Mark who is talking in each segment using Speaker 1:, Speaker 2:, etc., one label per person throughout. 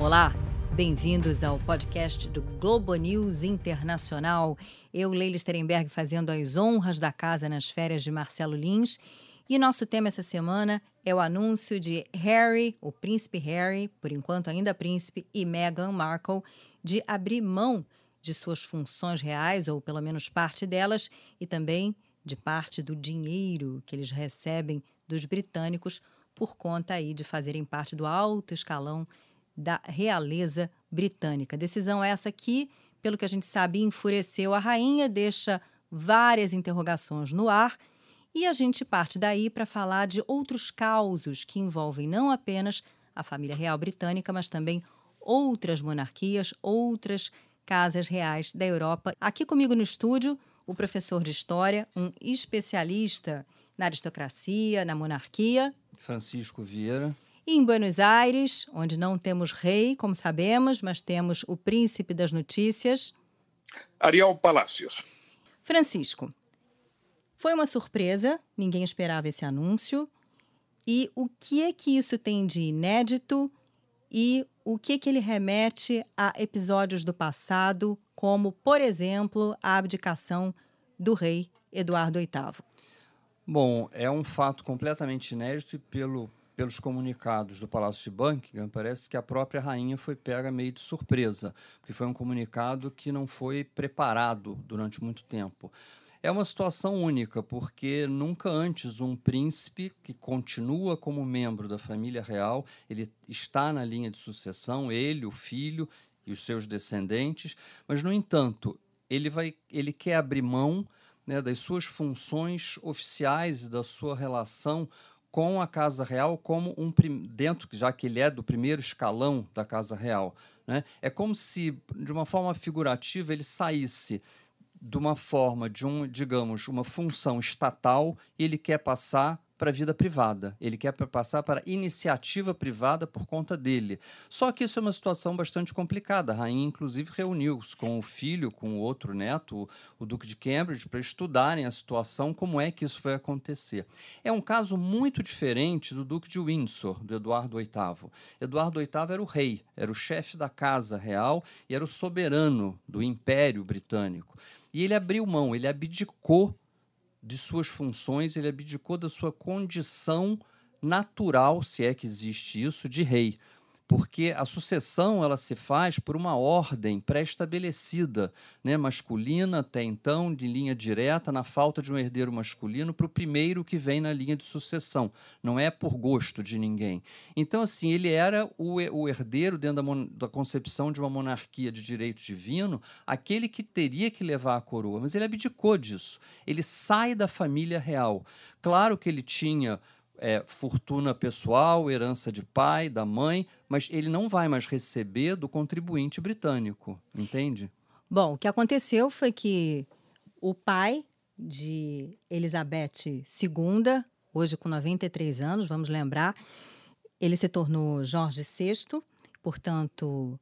Speaker 1: Olá, bem-vindos ao podcast do Globo News Internacional. Eu, Leila Sterenberg, fazendo as honras da casa nas férias de Marcelo Lins. E nosso tema essa semana é o anúncio de Harry, o príncipe Harry, por enquanto ainda príncipe, e Meghan Markle, de abrir mão de suas funções reais, ou pelo menos parte delas, e também de parte do dinheiro que eles recebem dos britânicos por conta aí de fazerem parte do alto escalão da realeza britânica. Decisão essa que, pelo que a gente sabe, enfureceu a rainha, deixa várias interrogações no ar e a gente parte daí para falar de outros causos que envolvem não apenas a família real britânica, mas também outras monarquias, outras casas reais da Europa. Aqui comigo no estúdio, o professor de história, um especialista na aristocracia, na monarquia,
Speaker 2: Francisco Vieira.
Speaker 1: E em Buenos Aires, onde não temos rei, como sabemos, mas temos o príncipe das notícias.
Speaker 3: Ariel Palacios.
Speaker 1: Francisco, foi uma surpresa, ninguém esperava esse anúncio. E o que é que isso tem de inédito e o que, é que ele remete a episódios do passado, como, por exemplo, a abdicação do rei Eduardo VIII?
Speaker 2: Bom, é um fato completamente inédito e pelo, pelos comunicados do Palácio de Buckingham, parece que a própria rainha foi pega meio de surpresa, porque foi um comunicado que não foi preparado durante muito tempo. É uma situação única, porque nunca antes um príncipe que continua como membro da família real, ele está na linha de sucessão, ele, o filho e os seus descendentes, mas no entanto, ele vai ele quer abrir mão né, das suas funções oficiais e da sua relação com a Casa Real como um dentro, já que ele é do primeiro escalão da Casa Real. Né? É como se, de uma forma figurativa, ele saísse de uma forma, de um, digamos, uma função estatal e ele quer passar para a vida privada. Ele quer passar para iniciativa privada por conta dele. Só que isso é uma situação bastante complicada. A rainha, inclusive, reuniu-se com o filho, com o outro neto, o Duque de Cambridge, para estudarem a situação, como é que isso vai acontecer. É um caso muito diferente do Duque de Windsor, do Eduardo VIII. Eduardo VIII era o rei, era o chefe da casa real e era o soberano do Império Britânico. E ele abriu mão, ele abdicou de suas funções, ele abdicou da sua condição natural, se é que existe isso, de rei porque a sucessão ela se faz por uma ordem pré-estabelecida, né, masculina até então, de linha direta, na falta de um herdeiro masculino, para o primeiro que vem na linha de sucessão. Não é por gosto de ninguém. Então, assim, ele era o, o herdeiro dentro da, da concepção de uma monarquia de direito divino, aquele que teria que levar a coroa, mas ele abdicou disso. Ele sai da família real. Claro que ele tinha é, fortuna pessoal, herança de pai, da mãe, mas ele não vai mais receber do contribuinte britânico, entende?
Speaker 1: Bom, o que aconteceu foi que o pai de Elizabeth II, hoje com 93 anos, vamos lembrar, ele se tornou Jorge VI, portanto,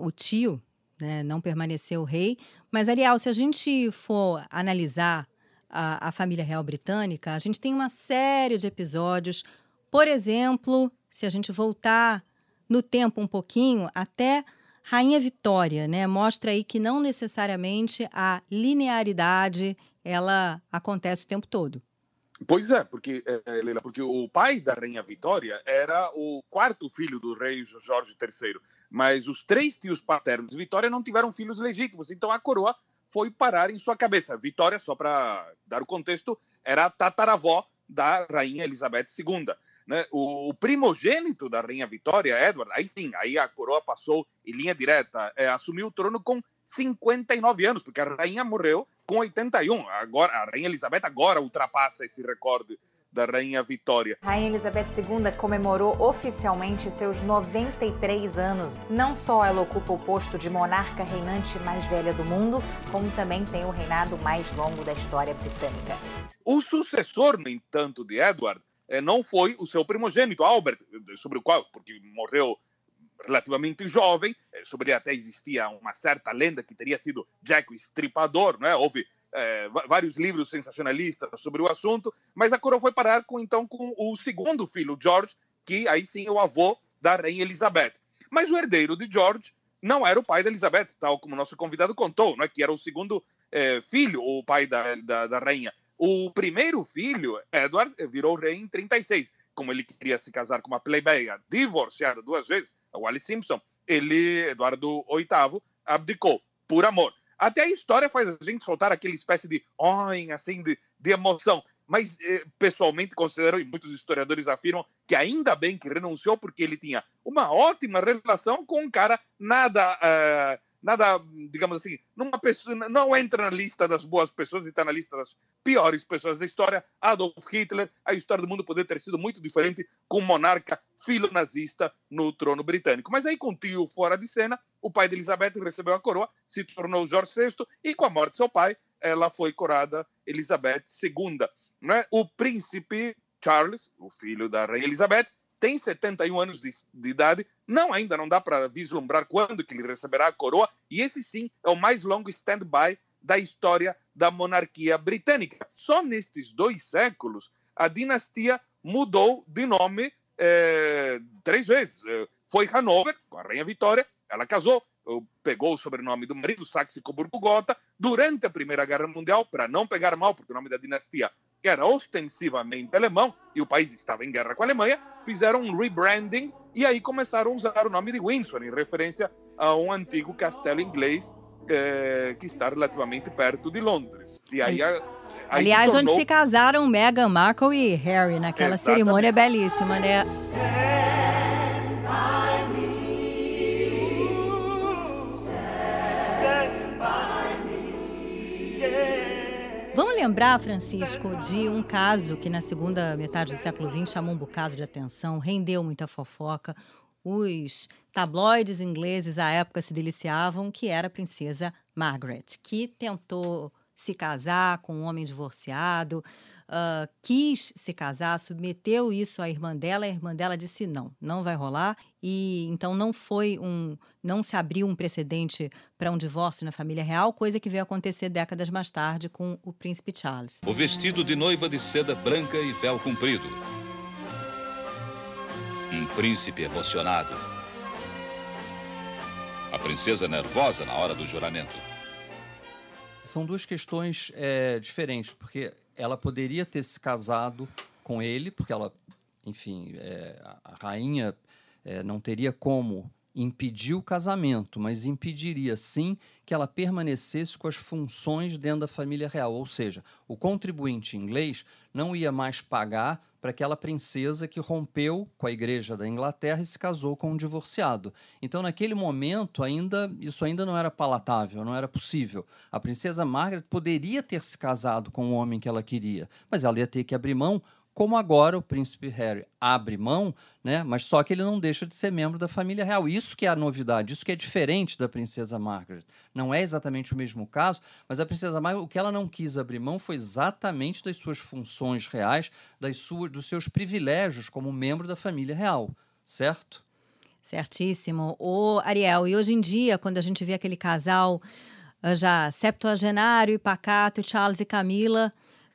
Speaker 1: o tio né, não permaneceu rei. Mas, Ariel, se a gente for analisar a, a família real britânica, a gente tem uma série de episódios. Por exemplo, se a gente voltar no tempo um pouquinho, até Rainha Vitória, né? Mostra aí que não necessariamente a linearidade ela acontece o tempo todo.
Speaker 3: Pois é, porque, é, Leila, porque o pai da Rainha Vitória era o quarto filho do rei Jorge III, mas os três tios paternos de Vitória não tiveram filhos legítimos, então a coroa foi parar em sua cabeça. Vitória, só para dar o contexto, era a tataravó da rainha Elizabeth II. Né? O, o, primogênito da rainha Vitória, Edward, aí sim, aí a coroa passou em linha direta, é, assumiu o trono com 59 anos, porque a rainha morreu com 81. Agora, a rainha Elizabeth agora ultrapassa esse recorde da Rainha Vitória.
Speaker 4: Rainha Elizabeth II comemorou oficialmente seus 93 anos. Não só ela ocupa o posto de monarca reinante mais velha do mundo, como também tem o reinado mais longo da história britânica.
Speaker 3: O sucessor, no entanto, de Edward não foi o seu primogênito, Albert, sobre o qual, porque morreu relativamente jovem, eh, sobre ele até existia uma certa lenda que teria sido Jack o Estripador, não é? Houve é, vários livros sensacionalistas sobre o assunto, mas a coroa foi parar com então com o segundo filho, George, que aí sim é o avô da rainha Elizabeth. Mas o herdeiro de George não era o pai da Elizabeth, tal como nosso convidado contou, né, que era o segundo é, filho, o pai da, da, da, rainha. O primeiro filho, Edward, virou rei em 36. Como ele queria se casar com uma plebeia divorciada duas vezes, a Wally Simpson, ele, Eduardo VIII, abdicou por amor. Até a história faz a gente soltar aquela espécie de oin, assim, de, de emoção mas eh, pessoalmente considero, e muitos historiadores afirmam, que ainda bem que renunciou, porque ele tinha uma ótima relação com um cara nada, uh, nada digamos assim, numa pessoa, não entra na lista das boas pessoas e está na lista das piores pessoas da história. Adolf Hitler, a história do mundo poderia ter sido muito diferente com um monarca filo-nazista no trono britânico. Mas aí, com o tio fora de cena, o pai de Elizabeth recebeu a coroa, se tornou Jorge VI, e com a morte de seu pai, ela foi corada Elizabeth II. Né? O príncipe Charles, o filho da rainha Elizabeth, tem 71 anos de, de idade, não ainda não dá para vislumbrar quando que ele receberá a coroa, e esse sim é o mais longo stand-by da história da monarquia britânica. Só nestes dois séculos a dinastia mudou de nome é, três vezes. Eh, foi Hanover, com a rainha Vitória, ela casou, pegou o sobrenome do marido, Saxe-Coburgo-Gotha, durante a Primeira Guerra Mundial, para não pegar mal, porque o nome da dinastia era ostensivamente alemão e o país estava em guerra com a Alemanha, fizeram um rebranding e aí começaram a usar o nome de Windsor, em referência a um antigo castelo inglês eh, que está relativamente perto de Londres. E aí, aí
Speaker 1: Aliás, tornou... onde se casaram Meghan Markle e Harry, naquela Exatamente. cerimônia belíssima, né? Lembrar, Francisco, de um caso que na segunda metade do século XX chamou um bocado de atenção, rendeu muita fofoca. Os tabloides ingleses à época se deliciavam, que era a princesa Margaret, que tentou se casar com um homem divorciado, uh, quis se casar, submeteu isso à irmã dela, a irmã dela disse não, não vai rolar, e então não foi um, não se abriu um precedente para um divórcio na família real, coisa que veio acontecer décadas mais tarde com o príncipe Charles.
Speaker 5: O vestido de noiva de seda branca e véu comprido. Um príncipe emocionado. A princesa nervosa na hora do juramento.
Speaker 2: São duas questões é, diferentes, porque ela poderia ter se casado com ele, porque ela, enfim, é, a rainha é, não teria como impedir o casamento, mas impediria sim que ela permanecesse com as funções dentro da família real. Ou seja, o contribuinte inglês não ia mais pagar para aquela princesa que rompeu com a igreja da Inglaterra e se casou com um divorciado. Então, naquele momento, ainda isso ainda não era palatável, não era possível. A princesa Margaret poderia ter se casado com o homem que ela queria, mas ela ia ter que abrir mão como agora o príncipe Harry abre mão, né? Mas só que ele não deixa de ser membro da família real. Isso que é a novidade, isso que é diferente da princesa Margaret. Não é exatamente o mesmo caso, mas a princesa Margaret, o que ela não quis abrir mão foi exatamente das suas funções reais, das suas, dos seus privilégios como membro da família real, certo?
Speaker 1: Certíssimo. O Ariel, e hoje em dia, quando a gente vê aquele casal ah, já septuagenário e pacato, Charles e Camila,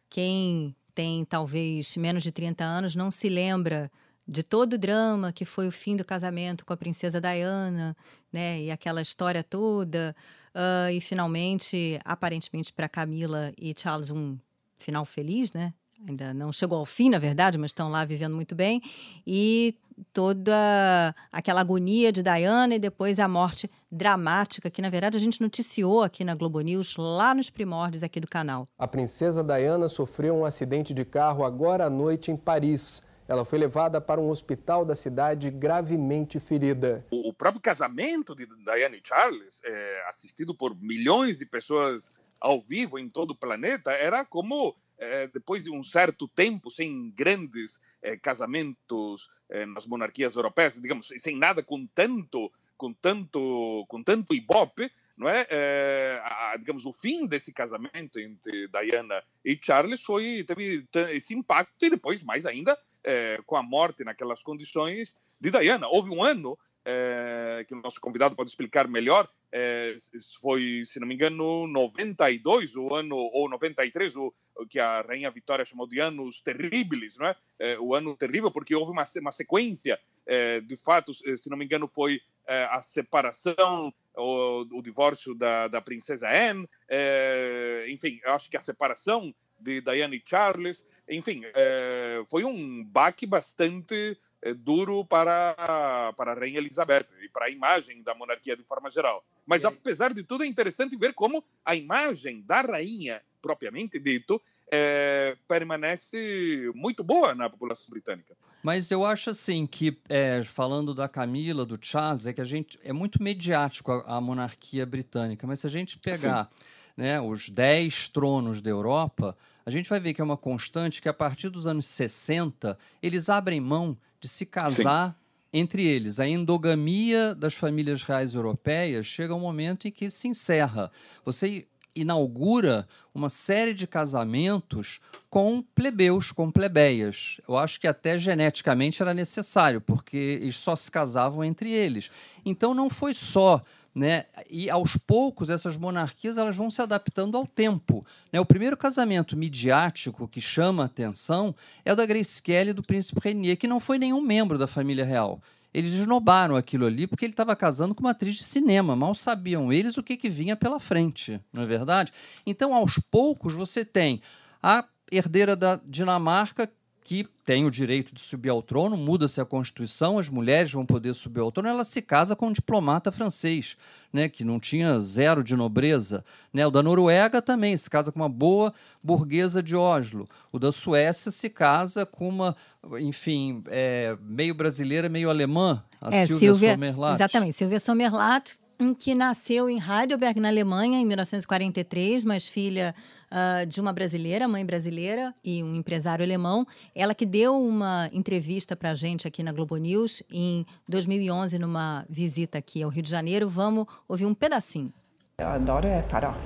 Speaker 1: quem tem talvez menos de 30 anos não se lembra de todo o drama que foi o fim do casamento com a princesa Diana, né? E aquela história toda. Uh, e finalmente, aparentemente para Camila e Charles, um final feliz, né? Ainda não chegou ao fim, na verdade, mas estão lá vivendo muito bem. E toda aquela agonia de Diana e depois a morte dramática que na verdade a gente noticiou aqui na Globo News lá nos primórdios aqui do canal.
Speaker 6: A princesa Diana sofreu um acidente de carro agora à noite em Paris. Ela foi levada para um hospital da cidade gravemente ferida.
Speaker 3: O próprio casamento de Diana e Charles, é, assistido por milhões de pessoas ao vivo em todo o planeta, era como é, depois de um certo tempo sem grandes é, casamentos é, nas monarquias europeias, digamos, sem nada com tanto com tanto com tanto ibope, não é? é a, digamos o fim desse casamento entre Diana e Charles foi teve esse impacto e depois mais ainda é, com a morte naquelas condições de Diana. Houve um ano é, que o nosso convidado pode explicar melhor, é, foi, se não me engano, 92, o ano, ou 93, o, que a Rainha Vitória chamou de anos terríveis, não é? é o ano terrível, porque houve uma, uma sequência, é, de fato, se não me engano, foi é, a separação, o, o divórcio da, da princesa Anne, é, enfim, acho que a separação de Diana e Charles, enfim, é, foi um baque bastante é, duro para, para a Rainha Elizabeth e para a imagem da monarquia de forma geral. Mas, apesar de tudo, é interessante ver como a imagem da rainha, propriamente dito, é, permanece muito boa na população britânica.
Speaker 2: Mas eu acho assim que, é, falando da Camila, do Charles, é que a gente é muito mediático a, a monarquia britânica. Mas se a gente pegar né, os dez tronos da Europa, a gente vai ver que é uma constante que a partir dos anos 60 eles abrem mão de se casar Sim. entre eles. A endogamia das famílias reais europeias chega um momento em que se encerra. Você inaugura uma série de casamentos com plebeus, com plebeias. Eu acho que até geneticamente era necessário, porque eles só se casavam entre eles. Então não foi só né? E aos poucos essas monarquias elas vão se adaptando ao tempo. Né? O primeiro casamento midiático que chama a atenção é o da Grace Kelly e do príncipe Renier, que não foi nenhum membro da família real. Eles esnobaram aquilo ali porque ele estava casando com uma atriz de cinema. Mal sabiam eles o que, que vinha pela frente, não é verdade? Então, aos poucos, você tem a herdeira da Dinamarca que tem o direito de subir ao trono, muda-se a Constituição, as mulheres vão poder subir ao trono, ela se casa com um diplomata francês, né, que não tinha zero de nobreza. Né? O da Noruega também se casa com uma boa burguesa de Oslo. O da Suécia se casa com uma, enfim, é, meio brasileira, meio alemã, a é, Silvia, Silvia Sommerlath.
Speaker 1: Exatamente, Silvia Sommerlath, que nasceu em Heidelberg, na Alemanha, em 1943, mas filha uh, de uma brasileira, mãe brasileira e um empresário alemão. Ela que deu uma entrevista para a gente aqui na Globo News em 2011, numa visita aqui ao Rio de Janeiro. Vamos ouvir um pedacinho.
Speaker 7: Eu adoro é farofa.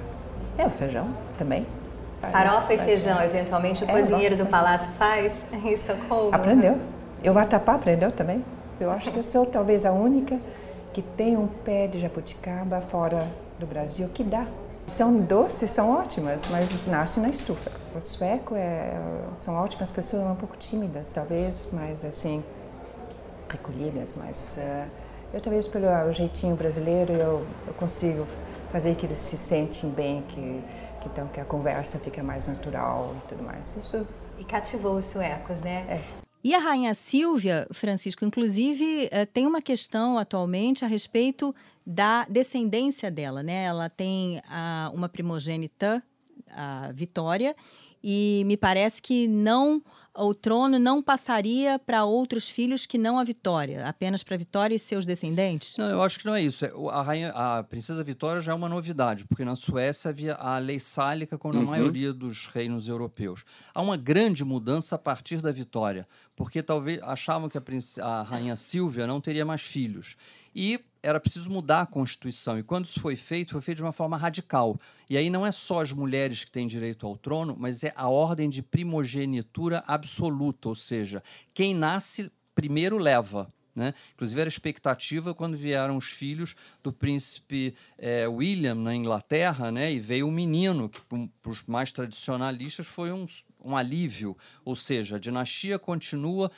Speaker 7: É o feijão também.
Speaker 4: Farofa e feijão, eventualmente o é, cozinheiro do palácio faz em Estocolmo.
Speaker 7: Né? Aprendeu. Eu Vatapá aprendeu também. Eu acho que eu sou talvez a única que tem um pé de jabuticaba fora do Brasil que dá são doces, são ótimas, mas nascem na estufa. O sueco é, são ótimas pessoas, um pouco tímidas, talvez, mas assim, recolhidas, mas uh, eu talvez pelo uh, jeitinho brasileiro eu, eu consigo fazer que eles se sentem bem, que, que, então que a conversa fica mais natural e tudo mais. Isso
Speaker 4: e cativou os suecos, né?
Speaker 1: É. E a rainha Silvia, Francisco, inclusive, eh, tem uma questão atualmente a respeito da descendência dela, né? Ela tem a, uma primogênita, a Vitória, e me parece que não o trono não passaria para outros filhos que não a Vitória, apenas para Vitória e seus descendentes?
Speaker 2: Não, eu acho que não é isso. É, a, rainha, a princesa Vitória já é uma novidade, porque na Suécia havia a lei sálica, como na uhum. maioria dos reinos europeus. Há uma grande mudança a partir da Vitória, porque talvez achavam que a, a rainha Silvia não teria mais filhos. E era preciso mudar a Constituição. E quando isso foi feito, foi feito de uma forma radical. E aí não é só as mulheres que têm direito ao trono, mas é a ordem de primogenitura absoluta, ou seja, quem nasce primeiro leva. Né? Inclusive, era expectativa quando vieram os filhos do príncipe é, William na Inglaterra, né? e veio um menino, que para os mais tradicionalistas foi um, um alívio. Ou seja, a dinastia continua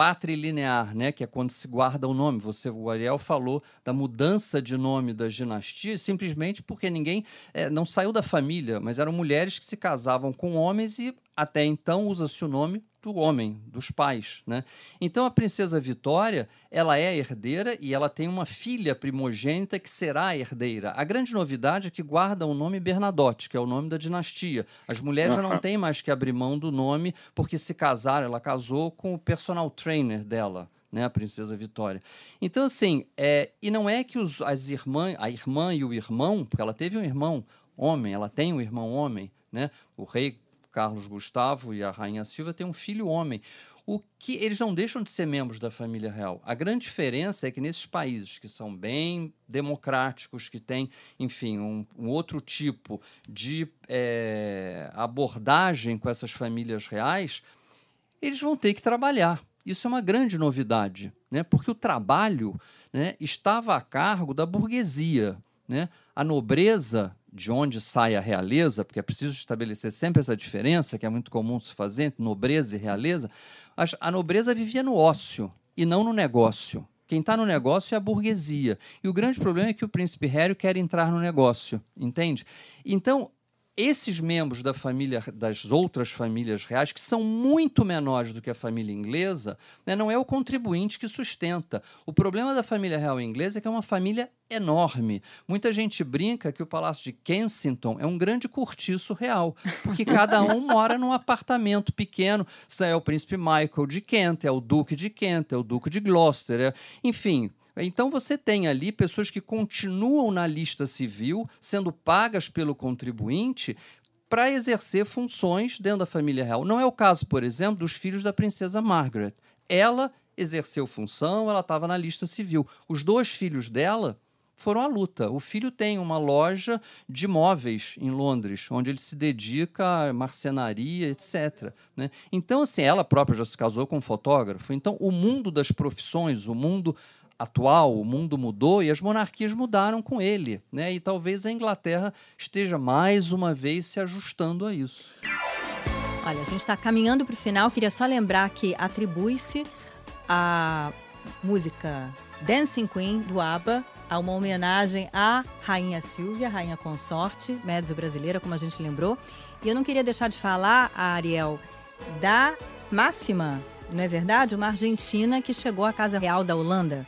Speaker 2: patrilinear, né, que é quando se guarda o nome. Você, o Ariel falou da mudança de nome das dinastias, simplesmente porque ninguém é, não saiu da família, mas eram mulheres que se casavam com homens e até então usa-se o nome do homem, dos pais, né? Então a princesa Vitória, ela é herdeira e ela tem uma filha primogênita que será herdeira. A grande novidade é que guarda o nome Bernadotte, que é o nome da dinastia. As mulheres já não têm mais que abrir mão do nome porque se casaram, ela casou com o personal trainer dela. Né, a princesa Vitória. Então, assim, é, e não é que os, as irmãs, a irmã e o irmão, porque ela teve um irmão homem, ela tem um irmão homem, né? O rei Carlos Gustavo e a Rainha Silvia têm um filho homem. O que eles não deixam de ser membros da família real. A grande diferença é que nesses países que são bem democráticos, que têm, enfim, um, um outro tipo de é, abordagem com essas famílias reais, eles vão ter que trabalhar. Isso é uma grande novidade, né? porque o trabalho né, estava a cargo da burguesia. Né? A nobreza de onde sai a realeza, porque é preciso estabelecer sempre essa diferença, que é muito comum se fazer entre nobreza e realeza, a nobreza vivia no ócio e não no negócio. Quem está no negócio é a burguesia. E o grande problema é que o príncipe Harry quer entrar no negócio, entende? Então, esses membros da família, das outras famílias reais, que são muito menores do que a família inglesa, né, não é o contribuinte que sustenta. O problema da família real inglesa é que é uma família enorme. Muita gente brinca que o Palácio de Kensington é um grande cortiço real, porque cada um mora num apartamento pequeno. É o príncipe Michael de Kent, é o duque de Kent, é o duque de Gloucester, é... enfim, então você tem ali pessoas que continuam na lista civil, sendo pagas pelo contribuinte para exercer funções dentro da família real. Não é o caso, por exemplo, dos filhos da princesa Margaret. Ela exerceu função, ela estava na lista civil. Os dois filhos dela foram à luta. O filho tem uma loja de móveis em Londres, onde ele se dedica à marcenaria, etc. Né? Então, assim, ela própria já se casou com um fotógrafo. Então, o mundo das profissões, o mundo atual, o mundo mudou e as monarquias mudaram com ele, né? E talvez a Inglaterra esteja mais uma vez se ajustando a isso.
Speaker 1: Olha, a gente está caminhando para o final. Queria só lembrar que atribui-se a música Dancing Queen do ABBA a uma homenagem à Rainha Silvia, Rainha Consorte, médio brasileira, como a gente lembrou. E eu não queria deixar de falar, Ariel, da Máxima, não é verdade? Uma argentina que chegou à Casa Real da Holanda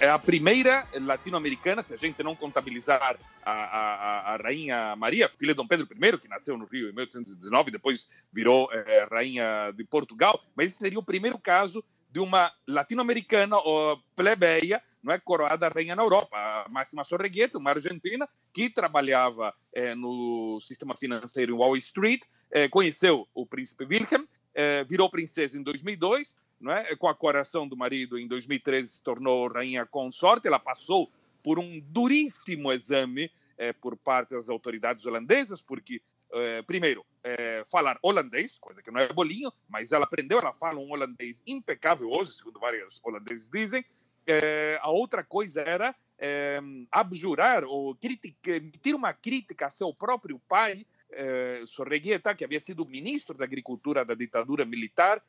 Speaker 3: é a primeira latino-americana, se a gente não contabilizar a, a, a, rainha Maria, filha de Dom Pedro I, que nasceu no Rio em 1819, depois virou é, rainha de Portugal, mas esse seria o primeiro caso de uma latino-americana ou plebeia, não é coroada rainha na Europa, a Máxima Sorregueta, uma argentina que trabalhava é, no sistema financeiro em Wall Street, é, conheceu o príncipe Wilhelm, virou princesa em 2002, não é? com a coração do marido, em 2013 se tornou rainha consorte. Ela passou por um duríssimo exame é, por parte das autoridades holandesas, porque, é, primeiro, é, falar holandês, coisa que não é bolinho, mas ela aprendeu, ela fala um holandês impecável hoje, segundo vários holandeses dizem. a outra coisa era abjurar ou emitir uma crítica a seu próprio pai, Sorreguieta, que havia sido ministro da Agricultura da ditadura militar,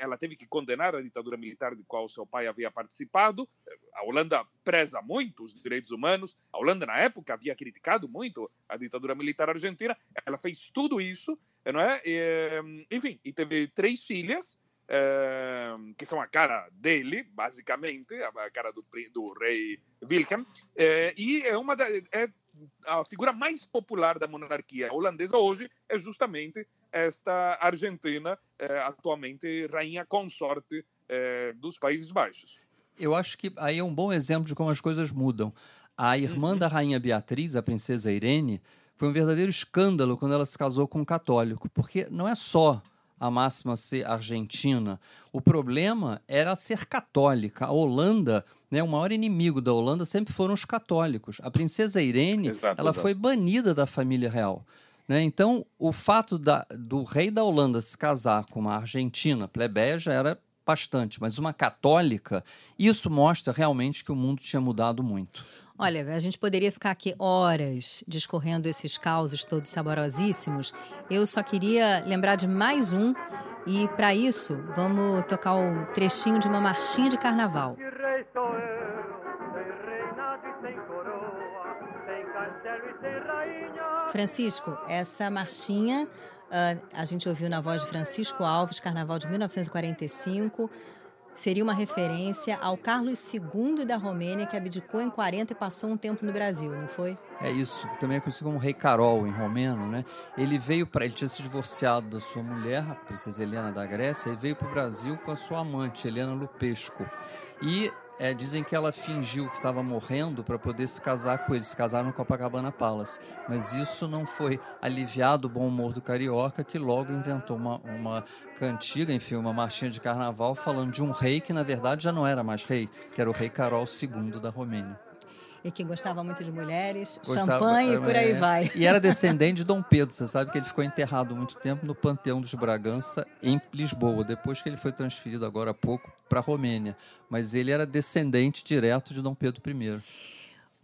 Speaker 3: ela teve que condenar a ditadura militar de qual seu pai havia participado. A Holanda preza muito os direitos humanos. A Holanda, na época, havia criticado muito a ditadura militar argentina. Ela fez tudo isso, não é? E, eh, enfim, e teve três filhas, eh, que são a cara dele, basicamente, a cara do, do rei Wilhelm. e é uma da, é a figura mais popular da monarquia holandesa hoje é justamente esta Argentina, eh, atualmente rainha consorte eh, dos Países Baixos.
Speaker 2: Eu acho que aí é um bom exemplo de como as coisas mudam. A irmã uhum. da rainha Beatriz, a princesa Irene, foi um verdadeiro escândalo quando ela se casou com um católico, porque não é só a máxima ser argentina. O problema era ser católica. A Holanda, né, o maior inimigo da Holanda sempre foram os católicos. A princesa Irene, exato, ela exato. foi banida da família real. Né? Então, o fato da, do rei da Holanda se casar com uma argentina plebeia já era bastante, mas uma católica, isso mostra realmente que o mundo tinha mudado muito.
Speaker 1: Olha, a gente poderia ficar aqui horas discorrendo esses causos todos saborosíssimos. Eu só queria lembrar de mais um e para isso vamos tocar o um trechinho de uma marchinha de carnaval. Francisco, essa marchinha uh, a gente ouviu na voz de Francisco Alves, Carnaval de 1945 seria uma referência ao Carlos II da Romênia, que abdicou em 40 e passou um tempo no Brasil, não foi?
Speaker 2: É isso. Também é conhecido como Rei Carol, em romeno, né? Ele veio para. Ele tinha se divorciado da sua mulher, a princesa Helena da Grécia, e veio para o Brasil com a sua amante, Helena Lupesco. E é, dizem que ela fingiu que estava morrendo para poder se casar com ele. Se casaram no Copacabana Palace. Mas isso não foi aliviado o bom humor do carioca, que logo inventou uma, uma cantiga, enfim, uma marchinha de carnaval falando de um rei que, na verdade, já não era mais rei, que era o rei Carol II da Romênia
Speaker 1: e que gostava muito de mulheres, gostava, champanhe e por aí é, vai.
Speaker 2: E era descendente de Dom Pedro. Você sabe que ele ficou enterrado muito tempo no Panteão dos Bragança, em Lisboa, depois que ele foi transferido agora há pouco para a Romênia. Mas ele era descendente direto de Dom Pedro I.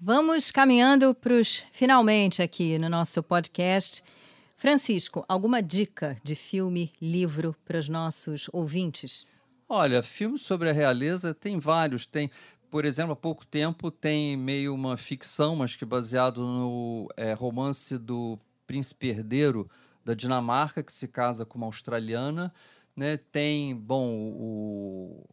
Speaker 1: Vamos caminhando para os finalmente aqui no nosso podcast. Francisco, alguma dica de filme, livro para os nossos ouvintes?
Speaker 2: Olha, filmes sobre a realeza tem vários. Tem, por exemplo, há pouco tempo tem meio uma ficção, mas que baseado no é, romance do príncipe herdeiro da Dinamarca, que se casa com uma australiana. Né? Tem, bom, o,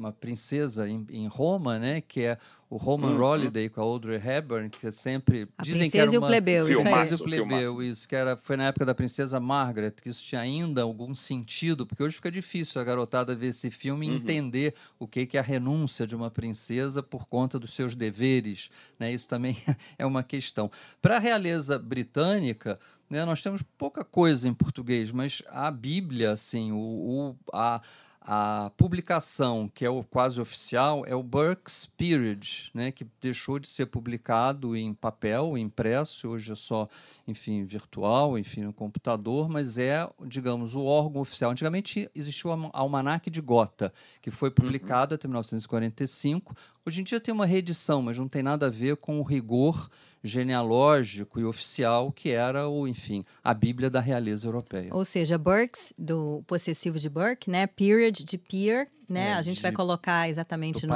Speaker 2: uma princesa em, em, Roma, né? que é o Roman uhum. Holiday com a Audrey Hepburn, que é sempre
Speaker 1: a
Speaker 2: dizem que era uma
Speaker 1: e o plebeu,
Speaker 2: filmaço, isso, aí. o plebeu, isso que era foi na época da princesa Margaret, que isso tinha ainda algum sentido, porque hoje fica difícil a garotada ver esse filme e uhum. entender o que que é a renúncia de uma princesa por conta dos seus deveres, né? Isso também é uma questão. Para a realeza britânica, né, nós temos pouca coisa em português, mas a Bíblia, assim, o, o a a publicação, que é o quase oficial, é o Burke's Peerage, né, que deixou de ser publicado em papel, impresso, hoje é só, enfim, virtual, enfim, no computador, mas é, digamos, o órgão oficial. Antigamente existiu o Almanac de Gotha, que foi publicado uhum. até 1945. Hoje em dia tem uma reedição, mas não tem nada a ver com o rigor genealógico e oficial que era o, enfim, a Bíblia da realeza europeia.
Speaker 1: Ou seja, Burke's do possessivo de Burke, né? Period de peer, né? É, a gente vai colocar exatamente no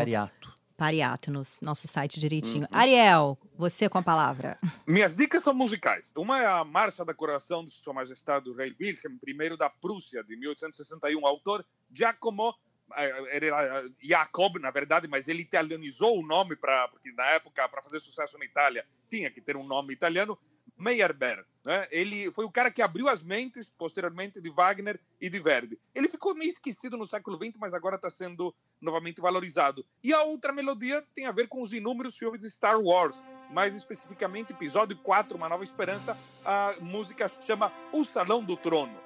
Speaker 1: pariato. No nosso site direitinho. Uhum. Ariel, você com a palavra.
Speaker 3: Minhas dicas são musicais. Uma é a Marcha da Coração de Sua Majestade o Rei Wilhelm I da Prússia, de 1861, autor Giacomo era Jacob, na verdade, mas ele italianizou o nome para porque na época para fazer sucesso na Itália tinha que ter um nome italiano. Meyerbeer, né? Ele foi o cara que abriu as mentes posteriormente de Wagner e de Verdi. Ele ficou meio esquecido no século XX, mas agora está sendo novamente valorizado. E a outra melodia tem a ver com os inúmeros filmes de Star Wars, mais especificamente episódio 4, Uma Nova Esperança. A música chama O Salão do Trono.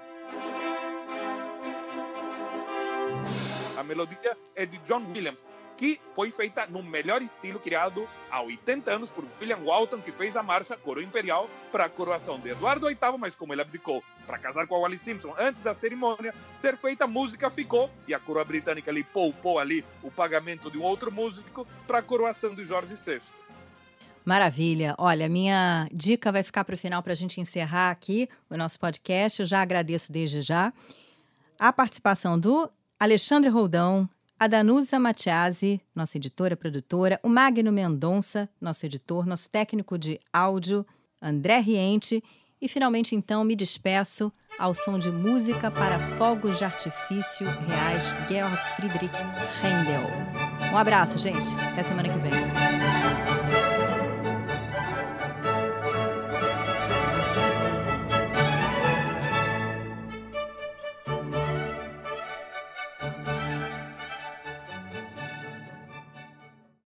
Speaker 3: A melodia é de John Williams, que foi feita no melhor estilo criado há 80 anos por William Walton, que fez a marcha Coro Imperial para a coroação de Eduardo VIII, mas como ele abdicou para casar com a Wally Simpson antes da cerimônia ser feita, a música ficou e a coroa britânica ali poupou ali o pagamento de um outro músico para a coroação de Jorge VI.
Speaker 1: Maravilha. Olha, minha dica vai ficar para o final para a gente encerrar aqui o nosso podcast. Eu já agradeço desde já a participação do Alexandre Roldão, a Danusa Matiasi, nossa editora, produtora, o Magno Mendonça, nosso editor, nosso técnico de áudio, André Riente, e finalmente então me despeço ao som de música para fogos de artifício reais Georg Friedrich Händel. Um abraço, gente. Até semana que vem.